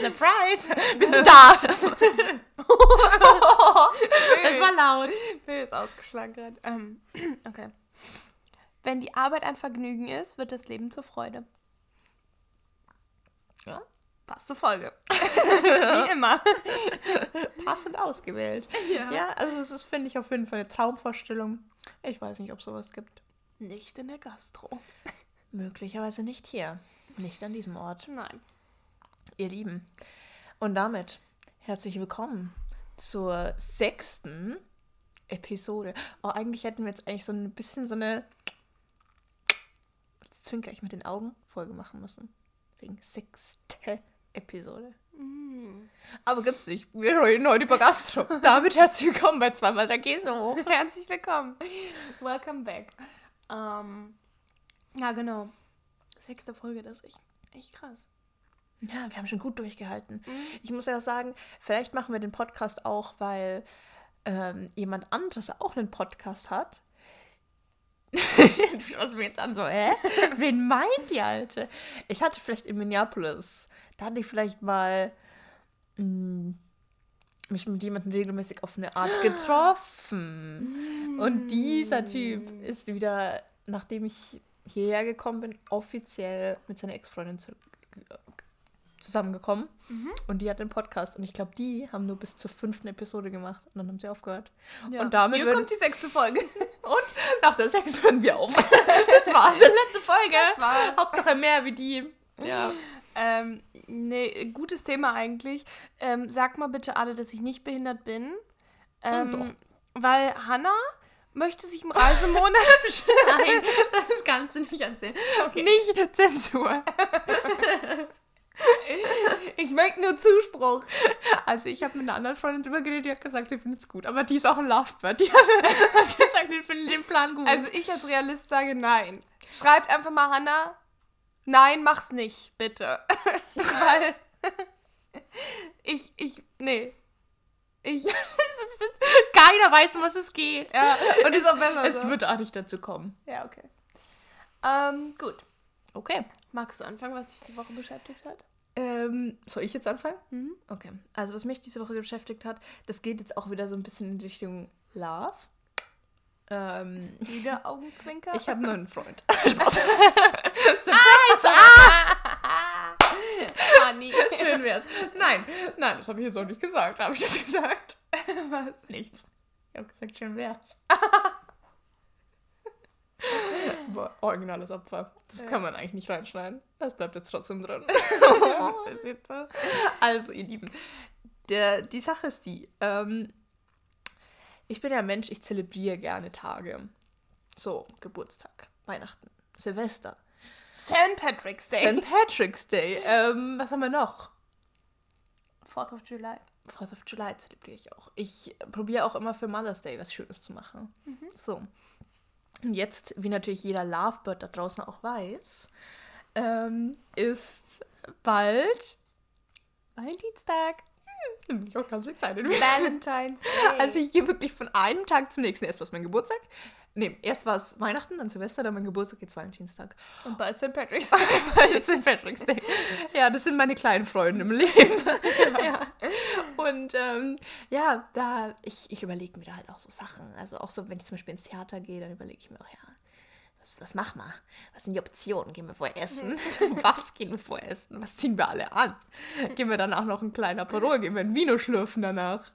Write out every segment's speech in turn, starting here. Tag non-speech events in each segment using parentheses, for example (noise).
Surprise! Wir sind (laughs) da! Das war laut. Ist ausgeschlagen gerade. Ähm, (clears throat) okay. Wenn die Arbeit ein Vergnügen ist, wird das Leben zur Freude. Ja. Passt zur Folge. (laughs) Wie immer. Passend ausgewählt. Ja. Ja, also es ist, finde ich, auf jeden Fall eine Traumvorstellung. Ich weiß nicht, ob sowas gibt. Nicht in der Gastro. Möglicherweise nicht hier. Nicht an diesem Ort. Nein. Ihr Lieben. Und damit herzlich willkommen zur sechsten Episode. Oh, eigentlich hätten wir jetzt eigentlich so ein bisschen so eine Jetzt zwinker ich mit den Augen Folge machen müssen. Wegen sechste Episode. Aber gibt's nicht. Wir reden heute über Gastro. (laughs) Damit herzlich willkommen bei zweimal der Käse hoch. (laughs) Herzlich willkommen. Welcome back. Ähm, ja, genau. Sechste Folge, das ist echt, echt krass. Ja, wir haben schon gut durchgehalten. Ich muss ja sagen, vielleicht machen wir den Podcast auch, weil ähm, jemand anderes auch einen Podcast hat. (laughs) du schaust mir jetzt an so, hä? Wen meint die Alte? Ich hatte vielleicht in Minneapolis, da hatte ich vielleicht mal mh, mich mit jemandem regelmäßig auf eine Art (gasps) getroffen. Und dieser Typ ist wieder, nachdem ich hierher gekommen bin, offiziell mit seiner Ex-Freundin zu, zusammengekommen. Und die hat einen Podcast. Und ich glaube, die haben nur bis zur fünften Episode gemacht. Und dann haben sie aufgehört. Und damit Hier würden, kommt die sechste Folge. (laughs) und nach der sechs hören wir auf. (laughs) das war's. Die letzte Folge. Hauptsache mehr wie die. Ja. Ähm, nee, gutes Thema eigentlich. Ähm, sag mal bitte alle, dass ich nicht behindert bin. Ähm, weil Hannah möchte sich im Reisemonat (laughs) Nein, das kannst du nicht erzählen. Okay. nicht Zensur. Ich möchte nur Zuspruch. Also ich habe mit einer anderen Freundin drüber geredet, die hat gesagt, sie findet es gut. Aber die ist auch ein Lovebird. Die hat, (laughs) gesagt, wir finden den Plan gut. Also ich als Realist sage nein. Schreibt einfach mal Hannah, nein, mach's nicht, bitte. (laughs) Weil (laughs) ich, ich, nee. Ich, keiner weiß, um was es geht. ja, Und ist auch besser Es so. wird auch nicht dazu kommen. Ja, okay. Ähm, gut. Okay. Magst du anfangen, was dich die Woche beschäftigt hat? Ähm, soll ich jetzt anfangen? Mhm. Okay. Also was mich diese Woche beschäftigt hat, das geht jetzt auch wieder so ein bisschen in Richtung Love. Ähm, Wieder Augenzwinker? ich habe nur einen Freund. (laughs) (laughs) Spaß. Honey. (laughs) Schön wär's. Nein, nein, das habe ich jetzt auch nicht gesagt. Habe ich das gesagt? Was? Nichts. Ich habe gesagt, schön wär's. (laughs) Aber originales Opfer. Das Ja. kann man eigentlich nicht reinschneiden. Das bleibt jetzt trotzdem drin. (laughs) Also, ihr Lieben, der, die Sache ist die, ähm, ich bin ja ein Mensch, ich zelebriere gerne Tage. So, Geburtstag, Weihnachten, Silvester, St. Patrick's Day. St. Patrick's Day. Ähm, was haben wir noch? 4th of July. 4th of July zelebriere ich auch. Ich probiere auch immer für Mother's Day was Schönes zu machen. So. Und jetzt, wie natürlich jeder Lovebird da draußen auch weiß, ähm, ist bald Valentinstag. Bin ich auch ganz excited. Valentine's Day. Also ich gehe wirklich von einem Tag zum nächsten. Erst war es mein Geburtstag. Nee, erst war es Weihnachten, dann Silvester, dann mein Geburtstag, jetzt Valentinstag. Und bald St. Patrick's (laughs) Day. Weil St. Patrick's Day. Ja, das sind meine kleinen Freunde im Leben. (laughs) ja. Und ähm, ja, da, ich, ich überlege mir da halt auch so Sachen. Also auch so, wenn ich zum Beispiel ins Theater gehe, dann überlege ich mir auch, ja, was, was machen wir? Was sind die Optionen? Gehen wir vorher essen? (laughs) was gehen wir vorher essen? Was ziehen wir alle an? Gehen wir danach noch ein kleiner Aperol? Gehen wir ein Vino schlürfen danach?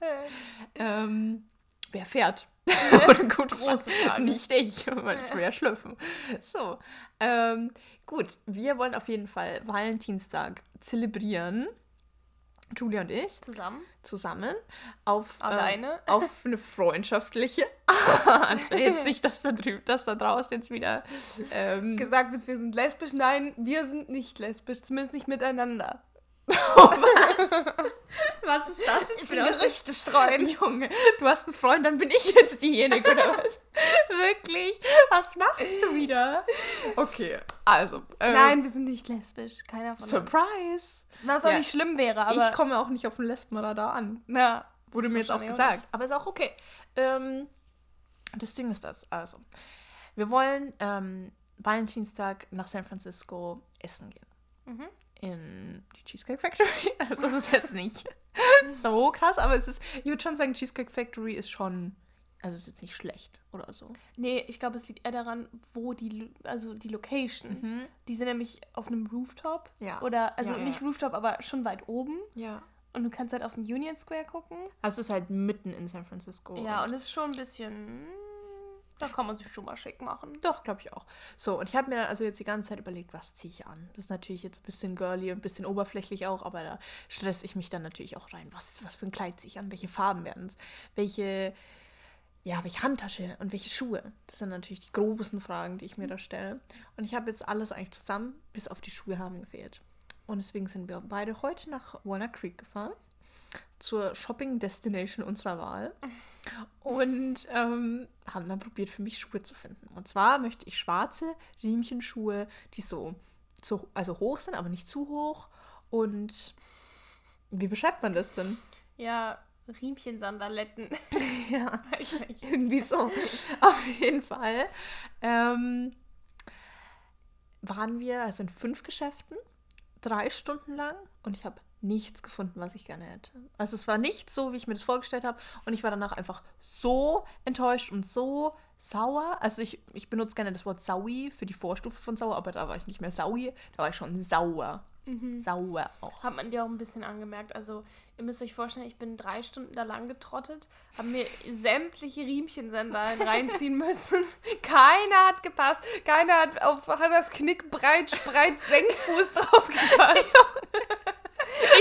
Ähm, wer fährt? (laughs) Gut, (laughs) Große Frage. Nicht ich, (laughs) weil ich will ja schlüpfen. So, ähm, gut, wir wollen auf jeden Fall Valentinstag zelebrieren. Julia und ich Zusammen. zusammen auf, Alleine? Ähm, auf eine freundschaftliche Art. jetzt nicht, dass da drüben, dass da draußen jetzt wieder ähm, Gesagt wird, wir sind lesbisch. Nein, wir sind nicht lesbisch. Zumindest nicht miteinander. (laughs) was ist das jetzt bin Gerüchte streuen. Junge, du hast einen Freund, dann bin ich jetzt diejenige, oder was? (laughs) Wirklich? Was machst du wieder? Okay, also. ähm, Nein, wir sind nicht lesbisch. Keiner von uns. Surprise! Was auch Ja. nicht schlimm wäre, aber... ich komme auch nicht auf den Lesbenradar an. ja. Wurde mir jetzt auch gesagt. Aber ist auch okay. Ähm, das Ding ist das. Also, wir wollen ähm, Valentinstag nach San Francisco essen gehen. Mhm. In die Cheesecake Factory. (laughs) Also das ist jetzt nicht (laughs) so krass, aber es ist, ich würde schon sagen, Cheesecake Factory ist schon, also es ist jetzt nicht schlecht oder so. Nee, ich glaube, es liegt eher daran, wo die, also die Location. Die sind nämlich auf einem Rooftop. Ja. Oder, also Ja, ja. nicht Rooftop, aber schon weit oben. Ja. Und du kannst halt auf den Union Square gucken. Also es ist halt mitten in San Francisco. Ja, und es ist schon ein bisschen. Da kann man sich schon mal schick machen. Doch, glaube ich auch. So, und ich habe mir dann also jetzt die ganze Zeit überlegt, was ziehe ich an? Das ist natürlich jetzt ein bisschen girly und ein bisschen oberflächlich auch, aber da stress ich mich dann natürlich auch rein. Was, was für ein Kleid ziehe ich an? Welche Farben werden es? Welche, ja, welche Handtasche und welche Schuhe? Das sind natürlich die großen Fragen, die ich mir da stelle. Und ich habe jetzt alles eigentlich zusammen, bis auf die Schuhe haben gefehlt. Und deswegen sind wir beide heute nach Walnut Creek gefahren. Zur Shopping Destination unserer Wahl und ähm, haben dann probiert, für mich Schuhe zu finden. Und zwar möchte ich schwarze Riemchenschuhe, die so, so also hoch sind, aber nicht zu hoch. Und wie beschreibt man das denn? Ja, Riemchen-Sandaletten. (laughs) (laughs) ja, irgendwie so. Auf jeden Fall ähm, waren wir also in fünf Geschäften, drei Stunden lang und ich habe nichts gefunden, was ich gerne hätte. Also es war nicht so, wie ich mir das vorgestellt habe und ich war danach einfach so enttäuscht und so sauer. Also ich, ich benutze gerne das Wort saui für die Vorstufe von sauer, aber da war ich nicht mehr saui, da war ich schon sauer. Sauer auch. Hat man dir auch ein bisschen angemerkt. Also, ihr müsst euch vorstellen, ich bin drei Stunden da lang getrottet, habe mir sämtliche Riemchensandalen (laughs) reinziehen müssen. Keiner hat gepasst. Keiner hat auf Hannas Knick breit, breit Senkfuß drauf (laughs) gepasst.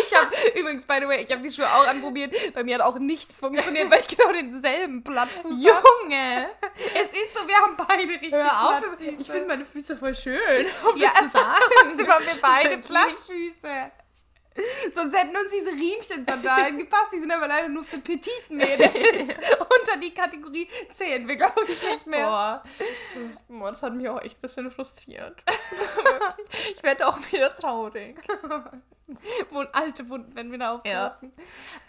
Ich habe übrigens, by the way, ich habe die Schuhe auch anprobiert. Bei mir hat auch nichts funktioniert, weil ich genau denselben Plattfuß habe. Junge! Es ist so, wir haben beide richtig Hör auf, Plattfüße. ich finde meine Füße voll schön. Um Ja, das zu sagen. (laughs) Trotzdem haben wir beide. Plattfüße. Sonst hätten uns diese Riemchen-Sandalen gepasst. Die sind aber leider nur für Petiten-Mädels. (laughs) Unter die Kategorie zählen wir, glaube ich, nicht mehr. Boah, das, boah, das hat mich auch echt ein bisschen frustriert. (laughs) ich werde auch wieder traurig. (laughs) Wund, alte Wunden, wenn wir da aufpassen.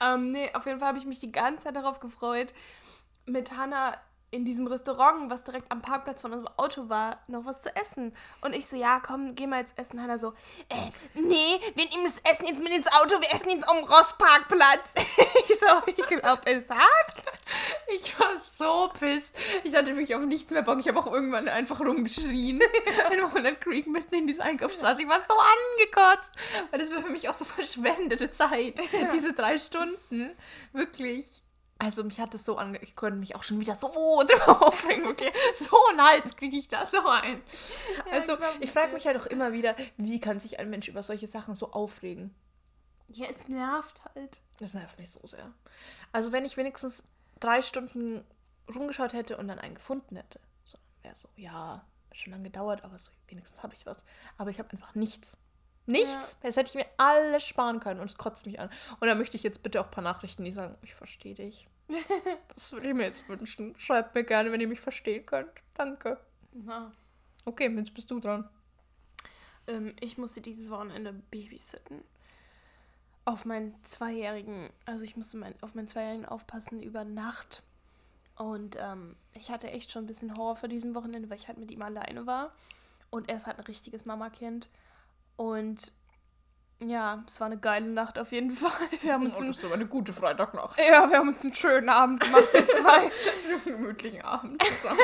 Ähm, nee, auf jeden Fall habe ich mich die ganze Zeit darauf gefreut, mit Hannah in diesem Restaurant, was direkt am Parkplatz von unserem Auto war, noch was zu essen. Und ich so, ja, komm, geh mal jetzt essen. Hannah so, äh, nee, wir nehmen das Essen jetzt mit ins Auto, wir essen jetzt am Rossparkplatz. (laughs) ich so, ich glaube, es sagt. Ich war so pisst. Ich hatte mich auf nichts mehr Bock. Ich habe auch irgendwann einfach rumgeschrien. (laughs) In Walnut Creek mitten in dieser Einkaufsstraße. Ich war so angekotzt. Weil das war für mich auch so verschwendete Zeit. Diese drei Stunden. Wirklich. Also mich hat das so ange... Ich konnte mich auch schon wieder so (laughs) aufregen. Okay, so einen Hals kriege ich da so ein. Also ich ich frage mich halt auch immer wieder, wie kann sich ein Mensch über solche Sachen so aufregen? Ja, es nervt halt. Das nervt mich so sehr. Also wenn ich wenigstens drei Stunden rumgeschaut hätte und dann einen gefunden hätte, so wäre so, ja, schon lange gedauert, aber so, wenigstens habe ich was. Aber ich habe einfach nichts. Nichts. Das hätte ich mir alles sparen können und es kotzt mich an. Und da möchte ich jetzt bitte auch ein paar Nachrichten, die sagen, ich verstehe dich. (laughs) Das würde ich mir jetzt wünschen. Schreibt mir gerne, wenn ihr mich verstehen könnt. Danke. Ja. Okay, jetzt bist du dran. Ähm, ich musste dieses Wochenende babysitten. Auf meinen Zweijährigen, also ich musste mein, auf meinen Zweijährigen aufpassen über Nacht. Und ähm, ich hatte echt schon ein bisschen Horror vor diesem Wochenende, weil ich halt mit ihm alleine war. Und er ist halt ein richtiges Mamakind. Und ja, es war eine geile Nacht auf jeden (laughs) Fall. Wir haben uns, Oh, das aber eine gute Freitagnacht. ja, wir haben uns einen schönen Abend gemacht mit zwei. (laughs) Einen gemütlichen Abend zusammen.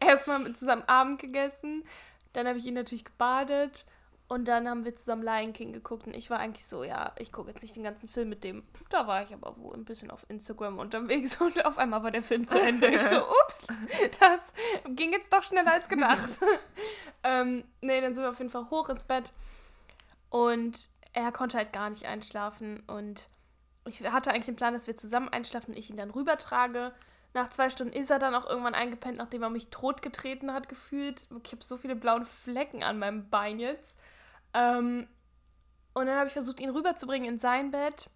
Ja. (laughs) erstmal mit zusammen Abend gegessen, dann habe ich ihn natürlich gebadet und dann haben wir zusammen Lion King geguckt und ich war eigentlich so, ja, ich gucke jetzt nicht den ganzen Film mit dem. Da war ich aber wohl ein bisschen auf Instagram unterwegs und auf einmal war der Film zu Ende. Ich so, ups, das ging jetzt doch schneller als gedacht. ähm, nee, dann sind wir auf jeden Fall hoch ins Bett und er konnte halt gar nicht einschlafen und ich hatte eigentlich den Plan, dass wir zusammen einschlafen und ich ihn dann rübertrage. Nach zwei Stunden ist er dann auch irgendwann eingepennt, nachdem er mich totgetreten hat, gefühlt. Ich habe so viele blaue Flecken an meinem Bein jetzt. Ähm, und dann habe ich versucht, ihn rüberzubringen in sein Bett.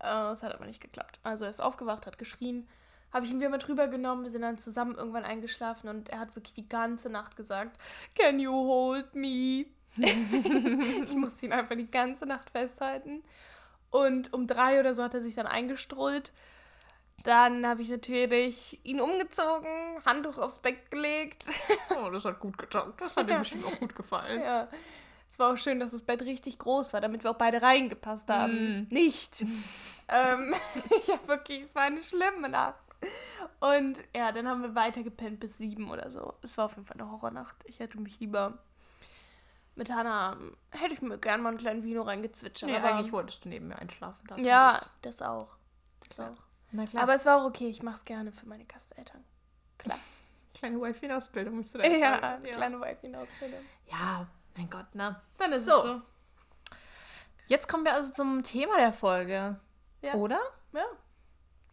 Äh, Es hat aber nicht geklappt. Also er ist aufgewacht, hat geschrien. Habe ich ihn wieder mit rübergenommen. Wir sind dann zusammen irgendwann eingeschlafen und er hat wirklich die ganze Nacht gesagt, Can you hold me? (laughs) ich musste ihn einfach die ganze Nacht festhalten. Und um drei oder so hat er sich dann eingestrullt. Dann habe ich natürlich ihn umgezogen, Handtuch aufs Bett gelegt. (laughs) Oh, das hat gut getan. Das hat ihm bestimmt auch gut gefallen. ja. Es war auch schön, dass das Bett richtig groß war, damit wir auch beide reingepasst haben. Mm. Nicht. (laughs) ähm, ja, wirklich, es war eine schlimme Nacht. Und ja, dann haben wir weiter gepennt bis sieben oder so. Es war auf jeden Fall eine Horrornacht. Ich hätte mich lieber mit Hannah, hätte ich mir gern mal einen kleinen Vino reingezwitschert. Nee, aber, eigentlich wolltest du neben mir einschlafen. darum Ja, das auch. Das Klar. auch. Na klar. Aber es war auch okay, ich mach's gerne für meine Gasteltern. Klar. (laughs) kleine Wifi-Ausbildung musst du da jetzt Ja, sagen. eine kleine Wife hinausbildung. Ja, mein Gott, na. Dann ist So. es so. Jetzt kommen wir also zum Thema der Folge. Ja. Oder? Ja.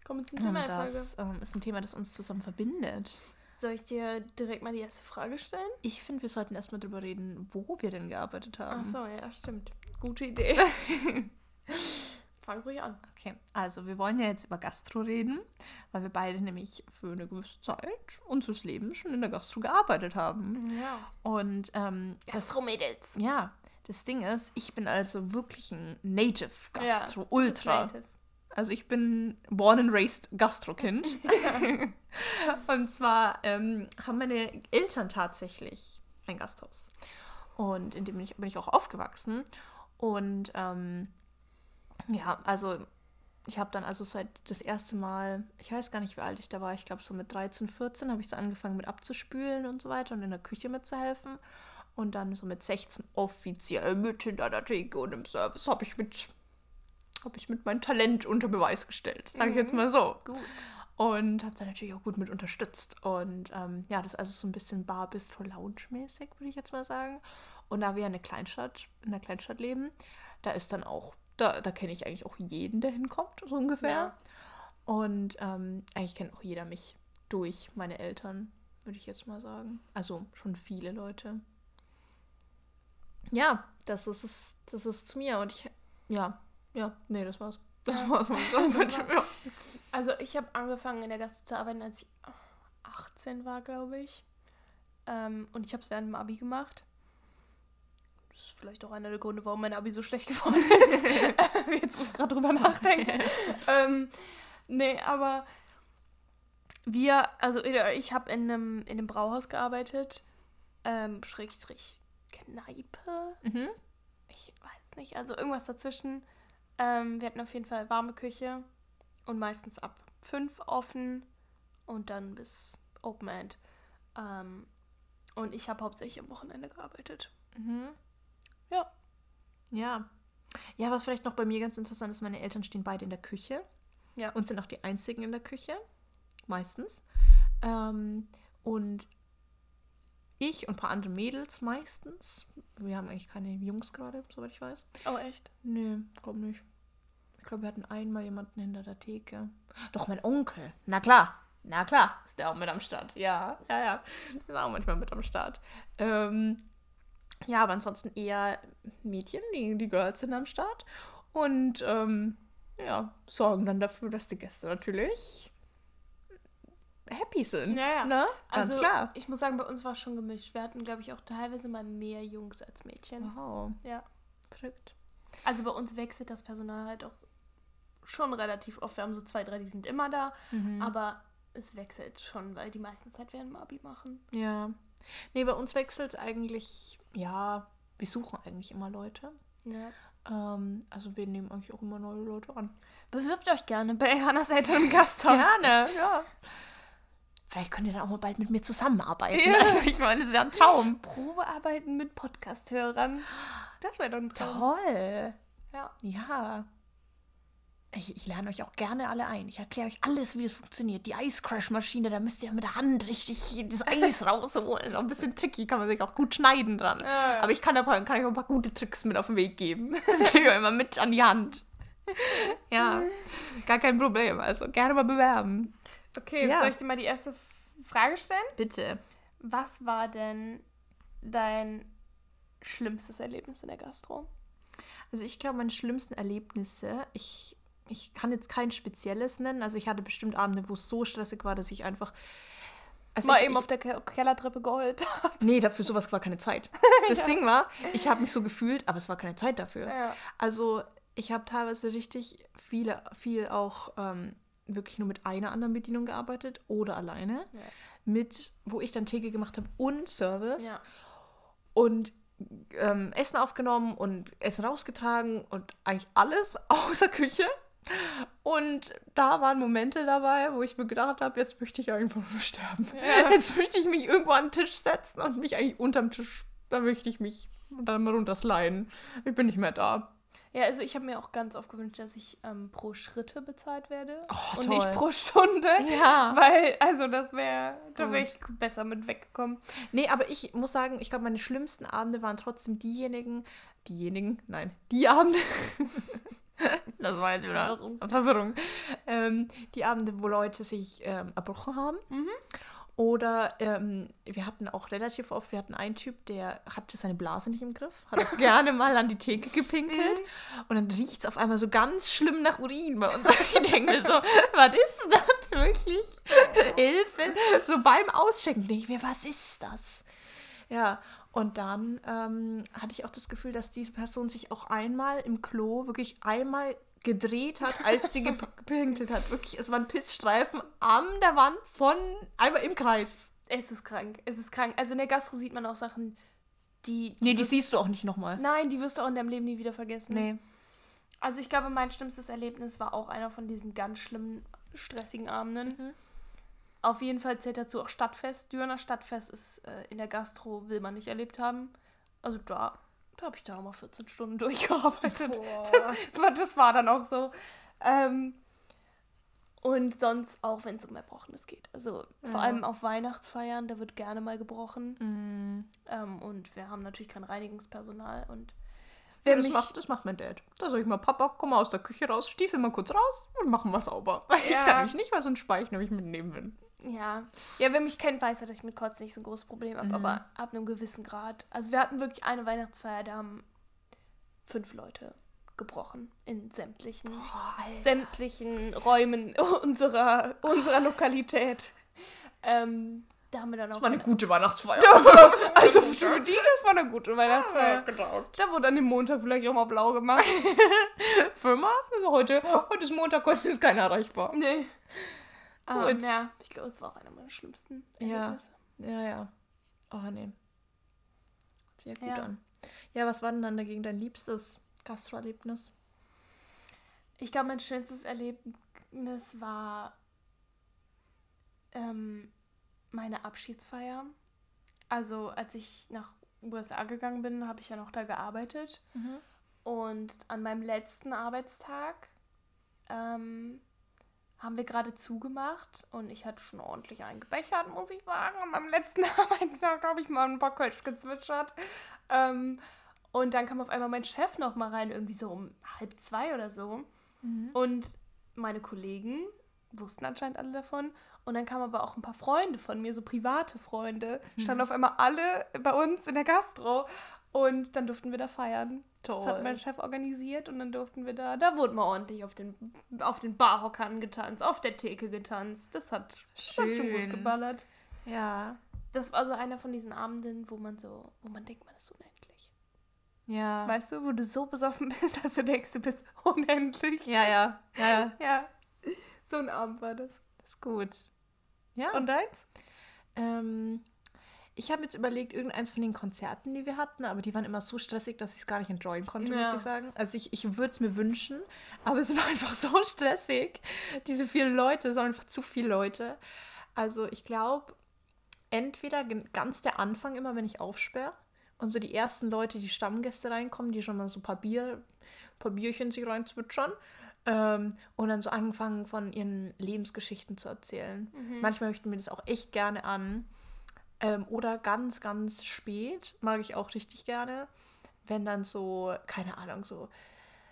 Kommen wir zum Und Thema der Folge. das ähm, ist ein Thema, das uns zusammen verbindet. Soll ich dir direkt mal die erste Frage stellen? Ich finde, wir sollten erstmal drüber reden, wo wir denn gearbeitet haben. Ach so, ja, stimmt. Gute (laughs) Idee. Fang ruhig an. Okay, also wir wollen ja jetzt über Gastro reden, weil wir beide nämlich für eine gewisse Zeit unseres Lebens schon in der Gastro gearbeitet haben. Ja. Und ähm, Gastromädels. ja, das Ding ist, ich bin also wirklich ein Native Ja, Gastro Ultra. Native. Also ich bin born and raised Gastrokind. (laughs) (laughs) und zwar ähm, haben meine Eltern tatsächlich ein Gasthaus. Und in dem bin ich, bin ich auch aufgewachsen. Und ähm, ja, also ich habe dann also seit das erste Mal, ich weiß gar nicht, wie alt ich da war, ich glaube so mit 13, 14 habe ich so angefangen mit abzuspülen und so weiter und in der Küche mitzuhelfen. Und dann so mit 16 offiziell mit hinter der Theke und im Service habe ich mit habe ich mit meinem Talent unter Beweis gestellt, sage ich jetzt mal so. Gut. Und habe da natürlich auch gut mit unterstützt. Und ähm, ja, das ist also so ein bisschen Bar Bistro Lounge mäßig, würde ich jetzt mal sagen. Und da wir in einer Kleinstadt, in einer Kleinstadt leben, da ist dann auch, da, da kenne ich eigentlich auch jeden, der hinkommt, so ungefähr. Ja. Und ähm, eigentlich kennt auch jeder mich durch meine Eltern, würde ich jetzt mal sagen. Also schon viele Leute. Ja, das ist es, das ist zu mir. Und ich, ja, ja, nee, das war's. Das war's, was ich sagen wollte. Ja. Also ich habe angefangen in der Gastro zu arbeiten, als ich 18 war, glaube ich. Ähm, und ich habe es während dem Abi gemacht. Das ist vielleicht auch einer der Gründe, warum mein Abi so schlecht (laughs) geworden ist. (laughs) Jetzt, wo ich gerade drüber nachdenke. (laughs) ähm, nee, aber wir, also ich habe in einem, in einem Brauhaus gearbeitet. Ähm, Schrägstrich Kneipe. Mhm. Ich weiß nicht, also irgendwas dazwischen. Ähm, wir hatten auf jeden Fall warme Küche und meistens ab 5 offen und dann bis Open End. Ähm, und ich habe hauptsächlich am Wochenende gearbeitet. Mhm. Ja. Ja. Ja, was vielleicht noch bei mir ganz interessant ist, meine Eltern stehen beide in der Küche. Ja. Und sind auch die einzigen in der Küche. Meistens. Ähm, und ich und ein paar andere Mädels meistens. Wir haben eigentlich keine Jungs gerade, soweit ich weiß. Oh, echt? Nee, glaube nicht. Ich glaube, wir hatten einmal jemanden hinter der Theke. Doch, mein Onkel. Na klar. Na klar, ist der auch mit am Start. Ja, ja, ja. Ist auch manchmal mit am Start. Ähm, ja, aber ansonsten eher Mädchen, die, die Girls sind am Start. Und ähm, ja, sorgen dann dafür, dass die Gäste natürlich happy sind. Ja, ja. Ne? Ganz also, klar. ich muss sagen, bei uns war es schon gemischt. Wir hatten, glaube ich, auch teilweise mal mehr Jungs als Mädchen. Wow, Ja. verrückt. Also bei uns wechselt das Personal halt auch schon relativ oft. Wir haben so zwei, drei, die sind immer da. Mhm. Aber es wechselt schon, weil die meisten Zeit werden Abi machen. Ja. Nee, bei uns wechselt es eigentlich, ja, wir suchen eigentlich immer Leute. Ja. Ähm, also wir nehmen eigentlich auch immer neue Leute an. Bewirbt euch gerne bei Hannas Eltern im Gasthaus. Gerne, ja. Vielleicht könnt ihr dann auch mal bald mit mir zusammenarbeiten. Ja. Also ich meine, das ist ja ein Traum. Probearbeiten mit Podcast-Hörern. Das wäre doch ein Traum. Toll. Ja. Ja. Ich, ich lerne euch auch gerne alle ein. Ich erkläre euch alles, wie es funktioniert. Die Eiscrash-Maschine, da müsst ihr mit der Hand richtig das (laughs) Eis rausholen. Ist auch ein bisschen tricky, kann man sich auch gut schneiden dran. Ja, ja. Aber ich kann, aber, kann euch auch ein paar gute Tricks mit auf den Weg geben. (laughs) Das gebe ich euch immer mit an die Hand. Ja, (laughs) gar kein Problem. Also gerne mal bewerben. Okay, Ja. soll ich dir mal die erste Frage stellen? Bitte. Was war denn dein schlimmstes Erlebnis in der Gastro? Also ich glaube, meine schlimmsten Erlebnisse, ich, ich kann jetzt kein spezielles nennen. Also ich hatte bestimmt Abende, wo es so stressig war, dass ich einfach... Also Mal ich, eben ich, auf der Ke Kellertreppe geheult. (laughs) Nee, dafür sowas war keine Zeit. (laughs) Das Ding war, ich habe mich so gefühlt, aber es war keine Zeit dafür. ja. Also ich habe teilweise richtig viele, viel auch ähm, wirklich nur mit einer anderen Bedienung gearbeitet oder alleine. Ja. Mit, wo ich dann Theke gemacht habe und Service. ja. Und ähm, Essen aufgenommen und Essen rausgetragen und eigentlich alles (laughs) außer Küche. Und da waren Momente dabei, wo ich mir gedacht habe, jetzt möchte ich einfach nur sterben. Ja. Jetzt möchte ich mich irgendwo an den Tisch setzen und mich eigentlich unterm Tisch, da möchte ich mich dann mal runtersliden. Ich bin nicht mehr da. Ja, also ich habe mir auch ganz oft gewünscht, dass ich ähm, pro Schritte bezahlt werde Oh, und toll. nicht pro Stunde. Ja. Weil, also das wäre, da wäre ich besser mit weggekommen. Nee, aber ich muss sagen, ich glaube, meine schlimmsten Abende waren trotzdem diejenigen, diejenigen, nein, die Abende. (laughs) das war jetzt wieder Verwirrung. Verwirrung. Ähm, die Abende, wo Leute sich ähm, erbrochen haben. Mhm. Oder ähm, wir hatten auch relativ oft, wir hatten einen Typ, der hatte seine Blase nicht im Griff, hat auch (laughs) gerne mal an die Theke gepinkelt. Und dann riecht es auf einmal so ganz schlimm nach Urin bei uns. (laughs) Ich denke mir so, was ist das wirklich? Hilfe. So beim Auschecken denke ich mir, was ist das? Ja, und dann ähm, hatte ich auch das Gefühl, dass diese Person sich auch einmal im Klo wirklich einmal gedreht hat, als sie gep- (laughs) gepinkelt hat. Wirklich, es waren Pissstreifen an der Wand von einmal im Kreis. Es ist krank, es ist krank. Also in der Gastro sieht man auch Sachen, die... Nee, die wirst- siehst du auch nicht nochmal. Nein, die wirst du auch in deinem Leben nie wieder vergessen. Nee. Also ich glaube, mein schlimmstes Erlebnis war auch einer von diesen ganz schlimmen, stressigen Abenden. Mhm. Auf jeden Fall zählt dazu auch Stadtfest. Dürner Stadtfest ist äh, in der Gastro, will man nicht erlebt haben. Also da, da habe ich da nochmal 14 Stunden (laughs) durchgearbeitet. Das, war- das war dann auch so. Ähm, und sonst auch, wenn es um Erbrochenes geht. Also vor Ja. allem auf Weihnachtsfeiern, da wird gerne mal gebrochen. Mm. Ähm, und wir haben natürlich kein Reinigungspersonal. Und Ja, wer das, mich- macht, das macht mein Dad. Da sag ich mal, Papa, komm mal aus der Küche raus, stiefel mal kurz raus und machen wir sauber. Weil ich Ja. kann mich nicht, weil so ein Speich nämlich mitnehmen will. Ja. Ja, wer mich kennt, weiß ja, dass ich mit Kotzen nicht so ein großes Problem habe, Mhm. aber ab einem gewissen Grad. Also wir hatten wirklich eine Weihnachtsfeier, da haben fünf Leute gebrochen in sämtlichen, sämtlichen Räumen (laughs) unserer, unserer Lokalität. Ähm, da haben wir dann auch Das war eine eine- gute Weihnachtsfeier. (laughs) also für die, das war eine gute Weihnachtsfeier. genau. Da wurde an dem Montag vielleicht auch mal blau gemacht. (laughs) Firma, heute, heute ist Montag, heute ist keiner erreichbar. nee. Aber Gut. ja, ich glaube, es war auch einer meiner schlimmsten Ja. Erlebnisse. Ja, ja. Oh, nee. Sehr gut Ja. an. Ja, was war denn dann dagegen dein liebstes Gastroerlebnis? Ich glaube, mein schönstes Erlebnis war ähm, meine Abschiedsfeier. Also, als ich nach USA gegangen bin, habe ich ja noch da gearbeitet. Und an meinem letzten Arbeitstag ähm, haben wir gerade zugemacht und ich hatte schon ordentlich eingebechert, muss ich sagen. An meinem letzten (laughs) Arbeitstag habe ich mal ein paar Kölsch gezwitschert. Ähm, und dann kam auf einmal mein Chef noch mal rein, irgendwie so um halb zwei oder so. Und meine Kollegen wussten anscheinend alle davon. Und dann kamen aber auch ein paar Freunde von mir, so private Freunde, standen auf einmal alle bei uns in der Gastro. Und dann durften wir da feiern. Das Toll. hat mein Chef organisiert und dann durften wir da, da wurde mal ordentlich auf den, auf den Barhockern getanzt, auf der Theke getanzt. Das hat, das hat schon Schön. gut geballert. Ja. Das war so einer von diesen Abenden, wo man so, wo man denkt, man ist unendlich. Ja. Weißt du, wo du so besoffen (laughs) bist, dass du denkst, du bist unendlich. Ja, ja. Ja, ja. Ja, so ein Abend war das. Das ist gut. Ja. Und deins? Ähm, ich habe jetzt überlegt, irgendeins von den Konzerten, die wir hatten, aber die waren immer so stressig, dass ich es gar nicht enjoyen konnte, Ja. muss ich sagen. Also ich, ich würde es mir wünschen, aber (laughs) es war einfach so stressig. Diese vielen Leute, es waren einfach zu viele Leute. Also ich glaube, entweder ganz der Anfang immer, wenn ich aufsperre und so die ersten Leute, die Stammgäste reinkommen, die schon mal so ein paar Bier, paar Bierchen sich reinzwitschern ähm, und dann so anfangen von ihren Lebensgeschichten zu erzählen. Manchmal möchten wir das auch echt gerne an. Ähm, oder ganz, ganz spät, mag ich auch richtig gerne, wenn dann so, keine Ahnung, so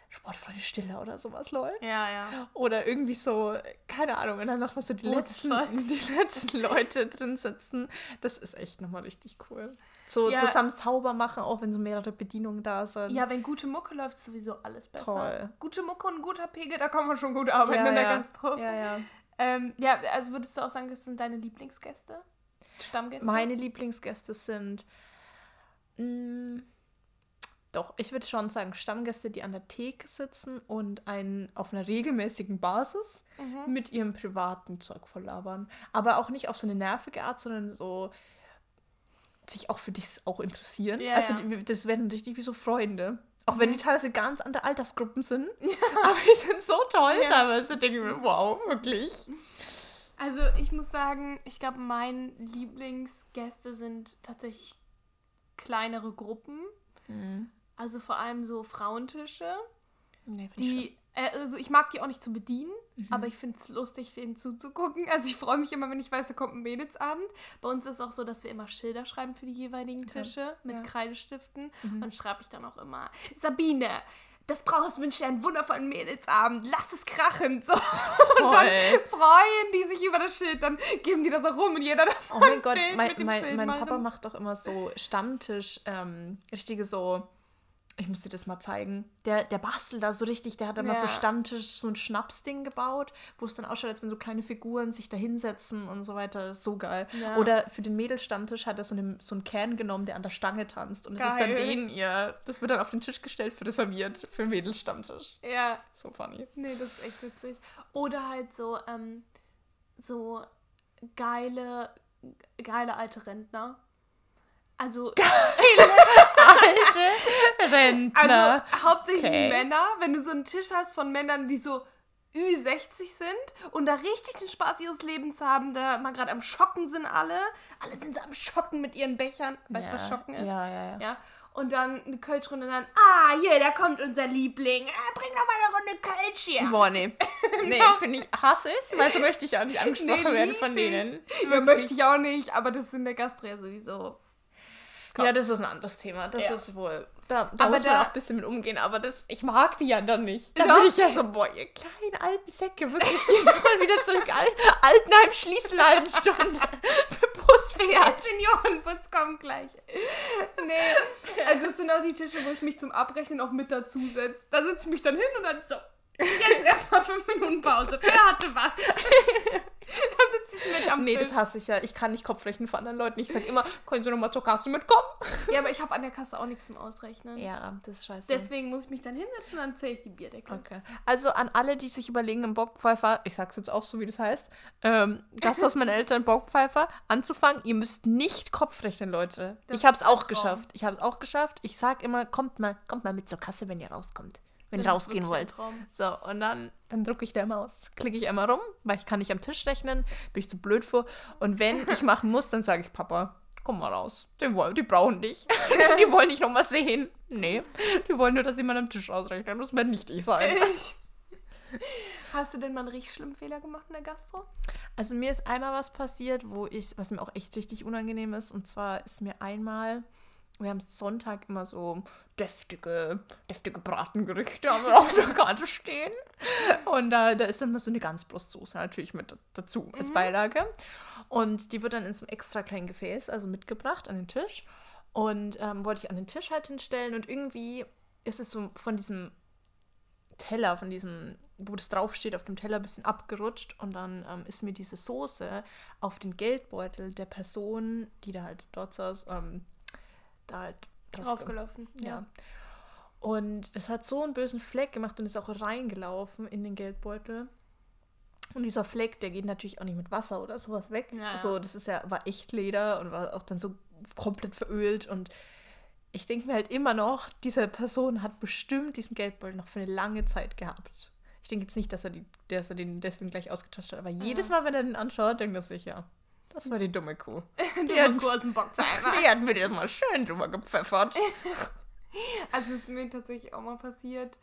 Sportfreunde Stille oder sowas läuft. Ja, ja. Oder irgendwie so, keine Ahnung, und dann nochmal so die letzten, (laughs) die letzten Leute drin sitzen. Das ist echt nochmal richtig cool. So Ja. zusammen sauber machen, auch wenn so mehrere Bedienungen da sind. Ja, wenn gute Mucke läuft, ist sowieso alles besser. Toll. Gute Mucke und ein guter Pegel, da kann man schon gut arbeiten Ja, in der ja. Gastro. Ja, ja. Ähm, ja, also würdest du auch sagen, das sind deine Lieblingsgäste? Stammgäste? Meine Lieblingsgäste sind. mh, doch, ich würde schon sagen, Stammgäste, die an der Theke sitzen und einen auf einer regelmäßigen Basis Mhm. mit ihrem privaten Zeug voll labern. Aber auch nicht auf so eine nervige Art, sondern so sich auch für dich auch interessieren. Ja, also ja. die- das werden richtig wie so Freunde. Auch wenn die Mhm. teilweise ganz andere Altersgruppen sind. (laughs) Aber die sind so toll Ja. teilweise. Denke ich mir, wow, wirklich. Also ich muss sagen, ich glaube, meine Lieblingsgäste sind tatsächlich kleinere Gruppen. Also vor allem so Frauentische. Nee, find ich Die, äh, also ich mag die auch nicht zu bedienen, Mhm. aber ich finde es lustig, denen zuzugucken. (laughs) Also ich freue mich immer, wenn ich weiß, da kommt ein Mädelsabend. Bei uns ist es auch so, dass wir immer Schilder schreiben für die jeweiligen Tische mit Ja. Mhm. Kreidestiften. Und schreibe ich dann auch immer, Sabine, das Braus wünscht dir einen wundervollen Mädelsabend. Lass es krachen. So. (laughs) Und dann freuen die sich über das Schild. Dann geben die das auch rum und jeder darf Oh mein Gott, mein, mit dem mein, Schild mein. Papa macht doch immer so Stammtisch, ähm, richtige so, ich muss dir das mal zeigen. Der, der bastelt da so richtig, der hat immer so Ja. Stammtisch, so ein Schnapsding gebaut, wo es dann ausschaut, als wenn so kleine Figuren sich da hinsetzen und so weiter. Das ist So geil. Ja. Oder für den Mädelstammtisch hat er so, einen, so einen Kern genommen, der an der Stange tanzt. Und das ist dann den ihr, das wird dann auf den Tisch gestellt für das serviert, für den Mädelstammtisch. Ja, So funny. nee, das ist echt witzig. Oder halt so, ähm, so geile, geile alte Rentner. Also, Alte Rentner. also hauptsächlich Okay. Männer, wenn du so einen Tisch hast von Männern, die so Ü60 sind und da richtig den Spaß ihres Lebens haben, da mal gerade am Schocken sind alle. Alle sind so am Schocken mit ihren Bechern. Weißt du, was Schocken ist? Ja, ja, ja. Ja. Und dann eine Kölschrunde und dann, ah, hier, da kommt unser Liebling. Ah, bring doch mal eine Runde Kölsch hier. Boah, nee. (laughs) Nee, finde ich, hasse ich, weil so möchte ich auch nicht angesprochen Nee, werden von denen. Ja, möchte ich auch nicht, aber das ist in der Gastro ja sowieso. Ja, das ist ein anderes Thema. Das Ja. ist wohl. Da, da muss man da- auch ein bisschen mit umgehen, aber das, ich mag die ja dann nicht. Da Doch. bin ich ja so, boah, ihr kleinen alten Säcke, wirklich, geht doch mal wieder zurück. Al Altenheim Stunde. Bus fährt. Seniorenbus kommt gleich. Nee, also es sind auch die Tische, wo ich mich zum Abrechnen auch mit dazu setze. Da setze ich mich dann hin und dann so. Jetzt erstmal fünf Minuten Pause. Wer hatte was? (laughs) (laughs) da sitze ich mit am Nee, Tisch. das hasse ich ja. Ich kann nicht Kopfrechnen von anderen Leuten. Ich sage immer, können Sie noch mal zur Kasse mitkommen? (laughs) Ja, aber ich habe an der Kasse auch nichts zum Ausrechnen. Ja, das ist scheiße. Deswegen muss ich mich dann hinsetzen und dann zähle ich die Bierdeckel. Okay. Also an alle, die sich überlegen, im Bockpfeifer, ich sag's jetzt auch so, wie das heißt, ähm, Gasthaus meiner Eltern, Bockpfeifer, anzufangen, ihr müsst nicht Kopf rechnen, Leute. Das ich hab's ist ein auch geschafft. Ich hab's auch geschafft. Ich sag immer, kommt mal, kommt mal mit zur Kasse, wenn ihr rauskommt. Wenn ihr rausgehen wollt. So, und dann, dann drucke ich da immer aus. Klicke ich einmal rum, weil ich kann nicht am Tisch rechnen, bin ich zu blöd vor. Und wenn ich (laughs) machen muss, dann sage ich, Papa, komm mal raus. Die, wollen, die brauchen dich. (laughs) die wollen dich noch mal sehen. Nee, die wollen nur, dass jemand am Tisch ausrechnet. Das wird nicht ich sein. (laughs) Hast du denn mal einen richtig schlimmen Fehler gemacht in der Gastro? Also mir ist einmal was passiert, wo ich, was mir auch echt richtig unangenehm ist. Und zwar ist mir einmal, wir haben Sonntag immer so deftige, deftige Bratengerichte haben wir auf der Karte stehen. Und da, da ist dann mal so eine Ganzbrustsoße natürlich mit da- dazu als Beilage. Und die wird dann in so einem extra kleinen Gefäß, also mitgebracht an den Tisch. Und ähm, wollte ich an den Tisch halt hinstellen und irgendwie ist es so von diesem Teller, von diesem, wo das draufsteht, auf dem Teller ein bisschen abgerutscht und dann ähm, ist mir diese Soße auf den Geldbeutel der Person, die da halt dort saß, ähm, da halt drauf Draufgelaufen. ja. Und es hat so einen bösen Fleck gemacht und ist auch reingelaufen in den Geldbeutel. Und dieser Fleck, der geht natürlich auch nicht mit Wasser oder sowas weg. Ja, ja. So, das ist ja, war echt Leder und war auch dann so komplett verölt. Und ich denke mir halt immer noch, diese Person hat bestimmt diesen Geldbeutel noch für eine lange Zeit gehabt. Ich denke jetzt nicht, dass er, die, dass er den deswegen gleich ausgetauscht hat, aber jedes Mal, wenn er den anschaut, denkt er sich, ja, das war die dumme Kuh. (laughs) Die hat- hat kurzen Bockpfeifer. (laughs) Die hat mir das mal schön drüber gepfeffert. (laughs) Also es ist mir tatsächlich auch mal passiert,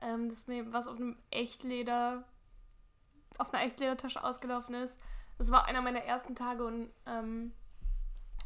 ähm, dass mir was auf einem Echtleder, auf einer Echtledertasche ausgelaufen ist. Das war einer meiner ersten Tage und ähm,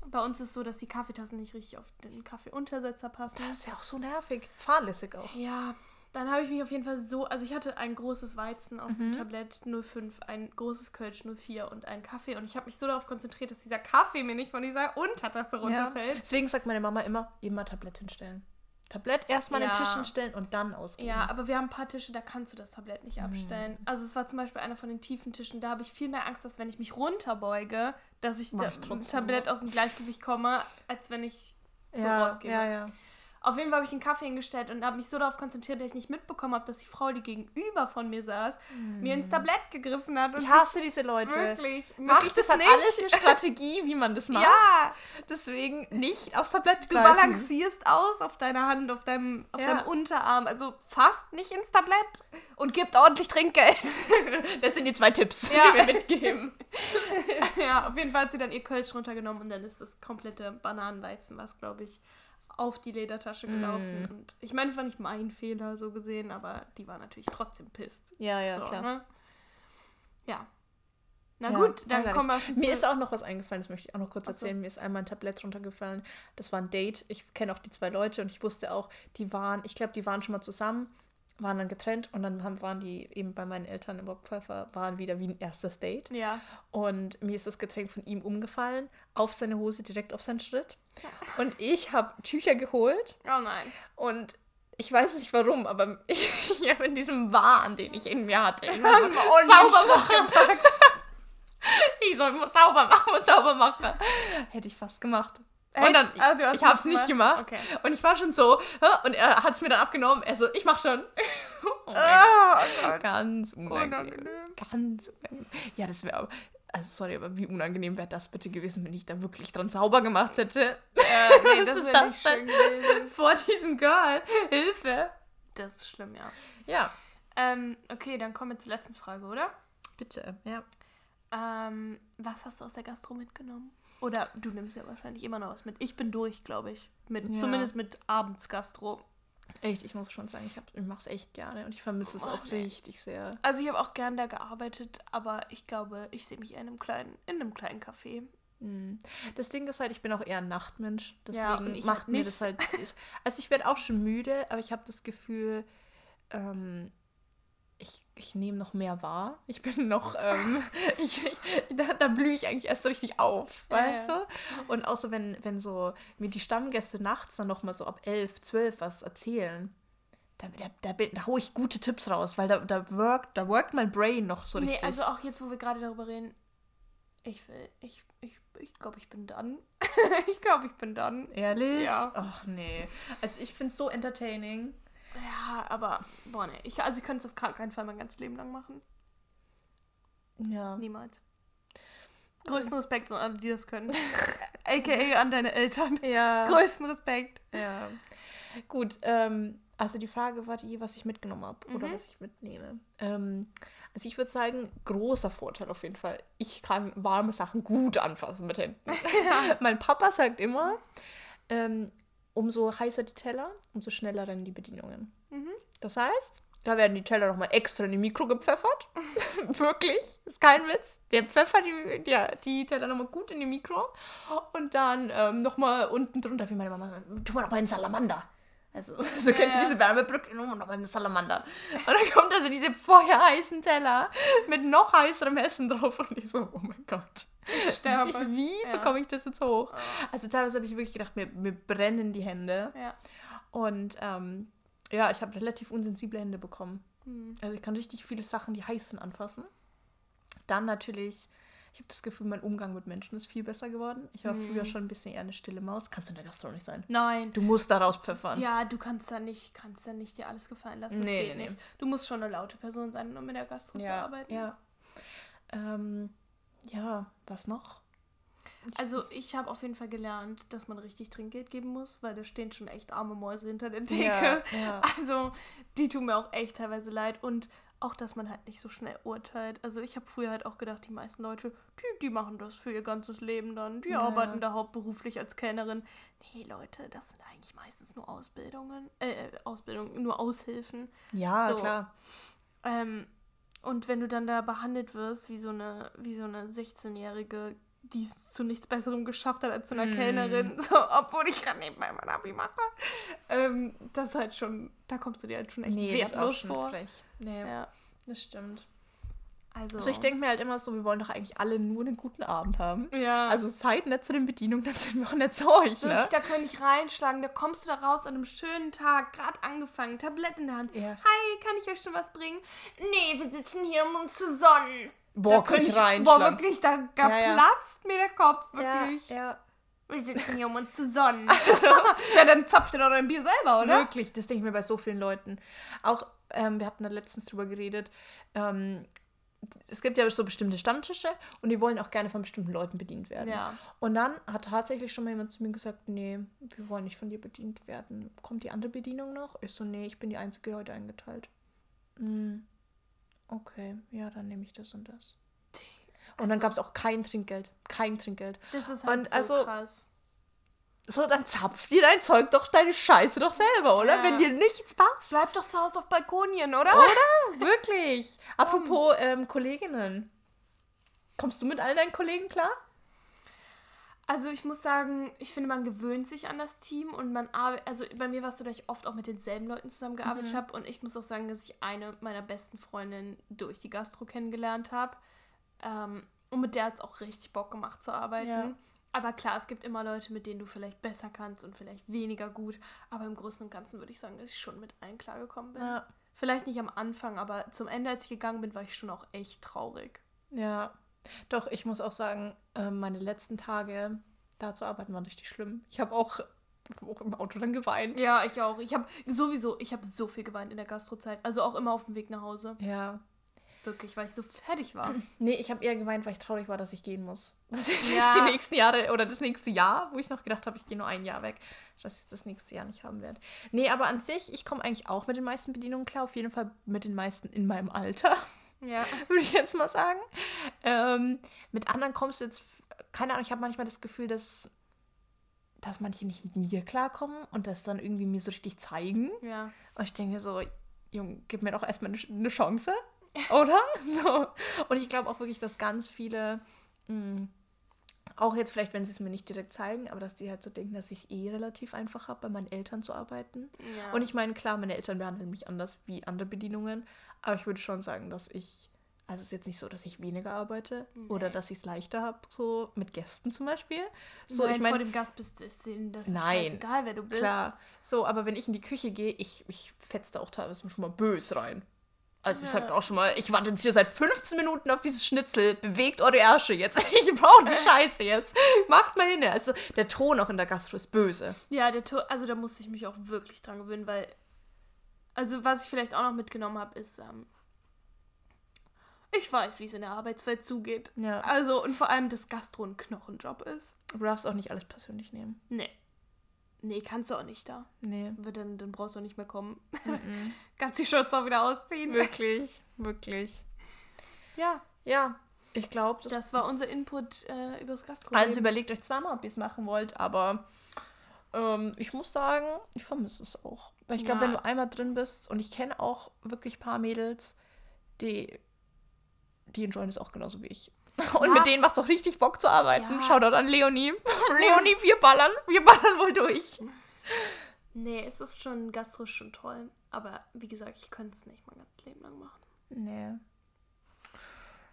bei uns ist es so, dass die Kaffeetassen nicht richtig auf den Kaffeeuntersetzer passen. Das ist ja auch so nervig. Fahrlässig auch. Ja, dann habe ich mich auf jeden Fall so, also ich hatte ein großes Weizen auf dem Tablett 05, ein großes Kölsch 04 und einen Kaffee und ich habe mich so darauf konzentriert, dass dieser Kaffee mir nicht von dieser Untertasse runterfällt. Deswegen sagt meine Mama immer, immer Tablett hinstellen. Tablett erstmal an den Ja. Tisch hinstellen und dann ausgeben. Ja, aber wir haben ein paar Tische, da kannst du das Tablett nicht abstellen. Also es war zum Beispiel einer von den tiefen Tischen, da habe ich viel mehr Angst, dass wenn ich mich runterbeuge, dass ich da ich Tablett aus dem Gleichgewicht komme, als wenn ich so ja, rausgehe. ja, ja. Auf jeden Fall habe ich einen Kaffee hingestellt und habe mich so darauf konzentriert, dass ich nicht mitbekommen habe, dass die Frau, die gegenüber von mir saß, mir ins Tablett gegriffen hat. Und Ich hasse diese Leute. Wirklich. Macht Wirklich das hat alles eine Strategie, wie man das (laughs) macht. Ja, Deswegen nicht aufs Tablett du greifen. balancierst aus auf deiner Hand, auf deinem, auf Ja. deinem Unterarm. Also fast nicht ins Tablett und gibt ordentlich Trinkgeld. (laughs) Das sind die zwei Tipps, Ja. die wir mitgeben. (laughs) ja, auf jeden Fall hat sie dann ihr Kölsch runtergenommen und dann ist das komplette Bananenweizen, was glaube ich, auf die Ledertasche gelaufen. Mm. Und ich meine, es war nicht mein Fehler so gesehen, aber die war natürlich trotzdem pisst. Ja, ja, so, klar. Ne? Ja. Na Ja, gut, dann kommen wir schon Mir ist auch noch was eingefallen, das möchte ich auch noch kurz Ach so. erzählen. Mir ist einmal ein Tablett runtergefallen. Das war ein Date. Ich kenne auch die zwei Leute und ich wusste auch, die waren, ich glaube, die waren schon mal zusammen, waren dann getrennt und dann haben, waren die eben bei meinen Eltern im Bockpfeffer, waren wieder wie ein erstes Date. ja. Und mir ist das Getränk von ihm umgefallen, auf seine Hose, direkt auf seinen Schritt. Und ich habe Tücher geholt Oh nein. und ich weiß nicht warum, aber (laughs) ich, ich habe in diesem Wahn, den ich in mir hatte, immer so (laughs) ordentlich sauber machen. (laughs) ich soll sauber machen, muss sauber machen. Hätte ich fast gemacht. Und dann, Ah, ich habe es es nicht gemacht? Okay. Und ich war schon so, und er hat es mir dann abgenommen. Er so, ich mach schon. (laughs) oh Oh. Ganz unangenehm. Unangenehm. Ganz unangenehm. Ja, das wäre, also sorry, aber wie unangenehm wäre das bitte gewesen, wenn ich da wirklich dran sauber gemacht hätte. Äh, (laughs) nee, Was das ist das nicht schön denn? (laughs) Vor diesem Girl. Hilfe. Das ist schlimm, ja. Ja, Ähm, okay, dann kommen wir zur letzten Frage, oder? bitte. Ja. Ähm, was hast du aus der Gastro mitgenommen? Oder du nimmst ja wahrscheinlich immer noch was mit. Ich bin durch, glaube ich. Mit, Ja. Zumindest mit Abendsgastro. Echt, ich muss schon sagen, ich, hab- ich mache es echt gerne und ich vermisse es Oh, auch nee. richtig sehr. Also ich habe auch gern da gearbeitet, aber ich glaube, ich sehe mich in einem kleinen, in einem kleinen Café. Mm. Das Ding ist halt, ich bin auch eher ein Nachtmensch. Ja, Deswegen ich macht halt mir das halt. Also ich werde auch schon müde, aber ich habe das Gefühl, ähm, ich, ich nehme noch mehr wahr. Ich bin (laughs) noch, ähm, (laughs) ich, ich, da, da blühe ich eigentlich erst so richtig auf, weißt ja. du? Und auch so, wenn, wenn so mir die Stammgäste nachts dann nochmal so ab elf, zwölf was erzählen, da, da, da, da hole ich gute Tipps raus, weil da, da workt, da workt mein Brain noch so nee, richtig. also auch jetzt, wo wir gerade darüber reden, ich will, ich, ich, ich glaube, ich bin dann. (laughs) ich glaube, ich bin dann. Ehrlich? Ja. Ach nee. Also ich finde es so entertaining. Ja, aber, boah, nee. Ich, also ich könnte es auf gar keinen Fall mein ganzes Leben lang machen. Ja. Niemals. Größten Respekt an alle, die das können. (laughs) AKA an deine Eltern. Ja. Größten Respekt. ja. Gut, ähm, also die Frage war die, was ich mitgenommen habe oder Mhm. was ich mitnehme. Ähm, also ich würde sagen, großer Vorteil auf jeden Fall. Ich kann warme Sachen gut anfassen mit Händen. (laughs) mein Papa sagt immer, ähm, umso heißer die Teller, umso schneller rennen die Bedienungen. Mhm. Das heißt, da werden die Teller nochmal extra in die Mikro gepfeffert. (laughs) Wirklich, ist kein Witz. Der pfeffert die, die, die Teller nochmal gut in die Mikro. Und dann ähm, nochmal unten drunter, wie meine Mama sagt, tu mal nochmal einen Salamander. Also, (laughs) so Ja, kennst du ja. diese Wärmebrücke, nochmal einen Salamander. Und dann kommt also diese vorher heißen Teller mit noch heißerem Essen drauf. Und ich so, oh mein Gott. sterbe. Wie, (laughs) wie Ja. bekomme ich das jetzt hoch? Also teilweise habe ich wirklich gedacht, mir, mir brennen die Hände. Ja. Und ähm, ja, ich habe relativ unsensible Hände bekommen. Hm. Also ich kann richtig viele Sachen, die heiß sind, anfassen. Dann natürlich, ich habe das Gefühl, mein Umgang mit Menschen ist viel besser geworden. Ich war Mhm. früher schon ein bisschen eher eine stille Maus. Kannst du in der Gastro nicht sein. Nein. Du musst da rauspfeffern. Ja, du kannst da nicht, kannst da nicht dir alles gefallen lassen. Das Nee, geht nee, nee. nicht. Du musst schon eine laute Person sein, um in der Gastro zu ja. arbeiten. Ja, ähm, ja was noch? Also ich habe auf jeden Fall gelernt, dass man richtig Trinkgeld geben muss, weil da stehen schon echt arme Mäuse hinter der Theke. Ja, ja. Also die tun mir auch echt teilweise leid und auch, dass man halt nicht so schnell urteilt. Also ich habe früher halt auch gedacht, die meisten Leute, die, die machen das für ihr ganzes Leben dann. Die Ja, arbeiten ja. da hauptberuflich als Kellnerin. Nee, Leute, das sind eigentlich meistens nur Ausbildungen, äh, äh, Ausbildung, nur Aushilfen. Ja, So. klar. Ähm, und wenn du dann da behandelt wirst wie so eine, wie so eine 16-Jährige, die es zu nichts Besserem geschafft hat als zu einer Mm. Kellnerin, (laughs) so, obwohl ich gerade nebenbei mein Abi mache, ähm, das ist halt schon, da kommst du dir halt schon echt Nee, wertlos schon vor. frech. Nee, Ja, das stimmt. also, Also ich denke mir halt immer so, wir wollen doch eigentlich alle nur einen guten Abend haben. ja, Also seid nett zu den Bedienungen, (laughs) dann sind wir auch nett zu euch, wirklich, ne? da können ich reinschlagen, da kommst du da raus an einem schönen Tag, gerade angefangen, Tablett in der Hand. Ja. Hi, kann ich euch schon was bringen? Nee, wir sitzen hier, um uns zu sonnen. Boah, da ich Boah, reinschlagen. wirklich, da, da Ja, ja. platzt mir der Kopf, wirklich. Ja, ja. Wir sitzen hier, um uns zu sonnen. Also, (laughs) (laughs) ja, dann zapft ihr doch dein Bier selber, oder? Wirklich, das denke ich mir bei so vielen Leuten. Auch, ähm, wir hatten da letztens drüber geredet, ähm, es gibt ja so bestimmte Stammtische und die wollen auch gerne von bestimmten Leuten bedient werden. Ja. Und dann hat tatsächlich schon mal jemand zu mir gesagt, nee, wir wollen nicht von dir bedient werden. Kommt die andere Bedienung noch? Ich so, nee, ich bin die Einzige heute eingeteilt. Okay, ja, dann nehme ich das und das. Und dann Also- gab es auch kein Trinkgeld. Kein Trinkgeld. Das ist halt Und so also- krass. So, dann zapf dir dein Zeug doch deine Scheiße doch selber, oder? Ja. Wenn dir nichts passt. Bleib doch zu Hause auf Balkonien, oder? Oder? (laughs) Wirklich. Apropos ähm, Kolleginnen. Kommst du mit all deinen Kollegen klar? Also ich muss sagen, ich finde, man gewöhnt sich an das Team und man arbeitet, also bei mir war es so, dass ich oft auch mit denselben Leuten zusammengearbeitet habe und ich muss auch sagen, dass ich eine meiner besten Freundinnen durch die Gastro kennengelernt habe. Ähm, und mit der hat es auch richtig Bock gemacht zu arbeiten. Ja. Aber klar, es gibt immer Leute, mit denen du vielleicht besser kannst und vielleicht weniger gut. Aber im Großen und Ganzen würde ich sagen, dass ich schon mit allen klargekommen bin. Ja. Vielleicht nicht am Anfang, aber zum Ende, als ich gegangen bin, war ich schon auch echt traurig. Ja. Doch, ich muss auch sagen, ähm, meine letzten Tage da zu arbeiten waren richtig schlimm. Ich habe auch, auch im Auto dann geweint. Ja, ich auch. Ich habe sowieso, ich habe so viel geweint in der Gastrozeit. Also auch immer auf dem Weg nach Hause. Ja. Wirklich, weil ich so fertig war. (laughs) Nee, ich habe eher geweint, weil ich traurig war, dass ich gehen muss. Das ist Ja. jetzt die nächsten Jahre oder das nächste Jahr, wo ich noch gedacht habe, ich gehe nur ein Jahr weg, dass ich das nächste Jahr nicht haben werde. Nee, aber an sich, ich komme eigentlich auch mit den meisten Bedienungen klar. Auf jeden Fall mit den meisten in meinem Alter, Ja. (laughs) würde ich jetzt mal sagen. Ähm, mit anderen kommst du jetzt, keine Ahnung, ich habe manchmal das Gefühl, dass, dass manche nicht mit mir klarkommen und das dann irgendwie mir so richtig zeigen. Ja. Und ich denke so, Junge, gib mir doch erstmal eine, eine Chance, (laughs) oder? So. Und ich glaube auch wirklich, dass ganz viele, mh, auch jetzt vielleicht, wenn sie es mir nicht direkt zeigen, aber dass die halt so denken, dass ich es eh relativ einfach habe, bei meinen Eltern zu arbeiten. ja. Und ich meine, klar, meine Eltern behandeln mich anders wie andere Bedienungen, aber ich würde schon sagen, dass ich, also es ist jetzt nicht so, dass ich weniger arbeite oder Nee. dass ich es leichter habe, so mit Gästen zum Beispiel. So, Nein, ich vor meine, dem Gast bist ist denen das Nein. scheißegal, wer du bist. Klar. So, aber wenn ich in die Küche gehe, ich, ich fetze da auch teilweise schon mal bös rein. Also ich Ja. sag auch schon mal, ich warte jetzt hier seit 15 Minuten auf dieses Schnitzel. Bewegt eure Ärsche jetzt. (laughs) Ich brauche die (laughs) Scheiße jetzt. Macht mal hin. Also der Ton auch in der Gastro ist böse. Ja, der Tor, also da musste ich mich auch wirklich dran gewöhnen, weil, also was ich vielleicht auch noch mitgenommen habe, ist, ähm, ich weiß, wie es in der Arbeitswelt zugeht. Ja. Also und vor allem, dass Gastro ein Knochenjob ist. Du darfst auch nicht alles persönlich nehmen. Nee. Nee, kannst du auch nicht da. Nee. Wird Dann, dann brauchst du auch nicht mehr kommen. (laughs) Kannst die Shirts auch wieder ausziehen. wirklich, wirklich. Ja, Ja, ich glaube, das, das war unser Input äh, über das Gastro. Also überlegt euch zweimal, ob ihr es machen wollt, aber ähm, ich muss sagen, ich vermisse es auch. Weil ich glaube, Ja. wenn du einmal drin bist und ich kenne auch wirklich ein paar Mädels, die, die enjoyen es auch genauso wie ich. (laughs) Und Ja. mit denen macht es auch richtig Bock zu arbeiten. Ja. Shoutout an Leonie. (laughs) Leonie, wir ballern. Wir ballern wohl durch. Nee, es ist schon, Gastro ist schon toll. Aber wie gesagt, ich könnte es nicht mein ganzes Leben lang machen. Nee.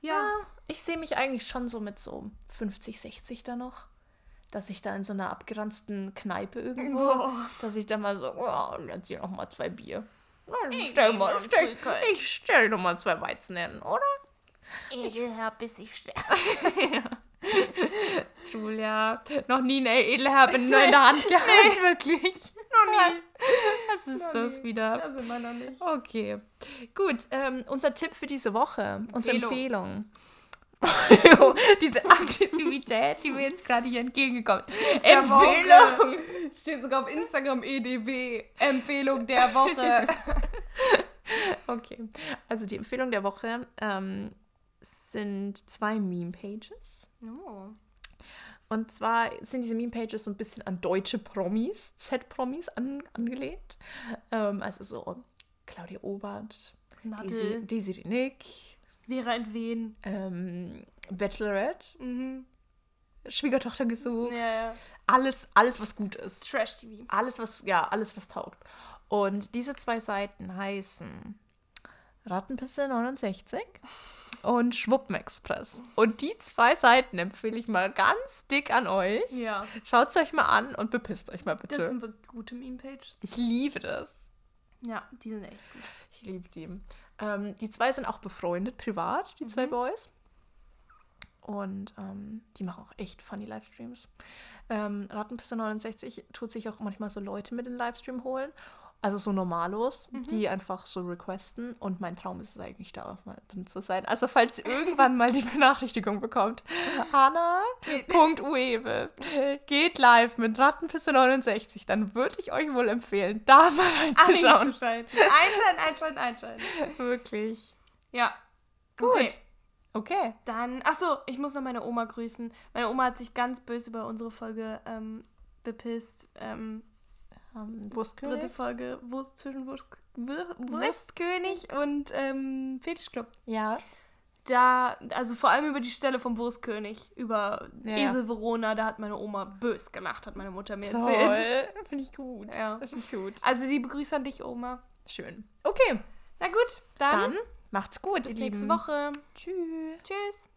Ja. Ich sehe mich eigentlich schon so mit so 50, 60 da noch. Dass ich da in so einer abgeranzten Kneipe irgendwo, Boah. dass ich dann mal so, oh, jetzt hier noch mal zwei Bier. Ich Stell mal, ein stell, ich stell noch mal zwei Weizen hin, oder? Ekelherb, bis ich sterbe. (laughs) Julia, noch nie eine Edelherbe in der Hand (laughs) gehabt. Nee, wirklich. Noch nie. Was ist Noch das nie. wieder? Das sind wir noch nicht. Okay, gut. Ähm, unser Tipp für diese Woche, unsere Empfehlung. Empfehlung. (laughs) diese Aggressivität, die mir jetzt gerade hier entgegengekommen ist. der Empfehlung. Steht sogar auf Instagram EDW. Empfehlung der Woche. (laughs) Okay, also die Empfehlung der Woche ähm, sind zwei Meme-Pages. Oh. Und zwar sind diese Meme-Pages so ein bisschen an deutsche Promis, Z-Promis an, angelehnt. Ähm, also so Claudia Obert, Desi, Nadel. Desiree Nick, Vera Entwen. ähm, Bachelorette, Mhm. Schwiegertochter gesucht. Ja, ja. Alles, alles, was gut ist. Trash-TV. Alles, was, ja, alles, was taugt. Und diese zwei Seiten heißen Rattenpisse 69 und Schwuppenexpress. Und die zwei Seiten empfehle ich mal ganz dick an euch. Ja. Schaut es euch mal an und bepisst euch mal bitte. Das sind gute Meme-Pages. ich liebe das. Ja, die sind echt gut. Ich liebe die. Ähm, die zwei sind auch befreundet, privat, die zwei Mhm. Boys. Und ähm, die machen auch echt funny Livestreams. ähm, Rattenpiste 69 tut sich auch manchmal so Leute mit in den Livestream holen. Also so Normalos, Mhm. die einfach so requesten. Und mein Traum ist es eigentlich, da auch mal drin zu sein. Also falls ihr irgendwann mal die (laughs) Benachrichtigung bekommt. Hanna.uebe (laughs) geht live mit Rattenpiste 69. Dann würde ich euch wohl empfehlen, da mal reinzuschauen. Einschalten, einschalten, einschalten, einschalten. Wirklich. Ja. Gut. Okay. Okay. Dann, ach so, ich muss noch meine Oma grüßen. Meine Oma hat sich ganz böse über unsere Folge ähm, bepisst. Ähm, Ähm, Wurstkönig? dritte Folge, Wurst zwischen Wurst, Wur- Wurstkönig und ähm, Fetischclub. Ja. Da, also vor allem über die Stelle vom Wurstkönig, über Ja. Esel Verona, da hat meine Oma bös gelacht, hat meine Mutter mir Toll. erzählt. Finde ich gut. Ja. Finde ich gut. Also die Begrüße an dich, Oma. Schön. Okay. Na gut, dann, Dann macht's gut, bis nächste Lieben. Woche. Tschüss. Tschüss.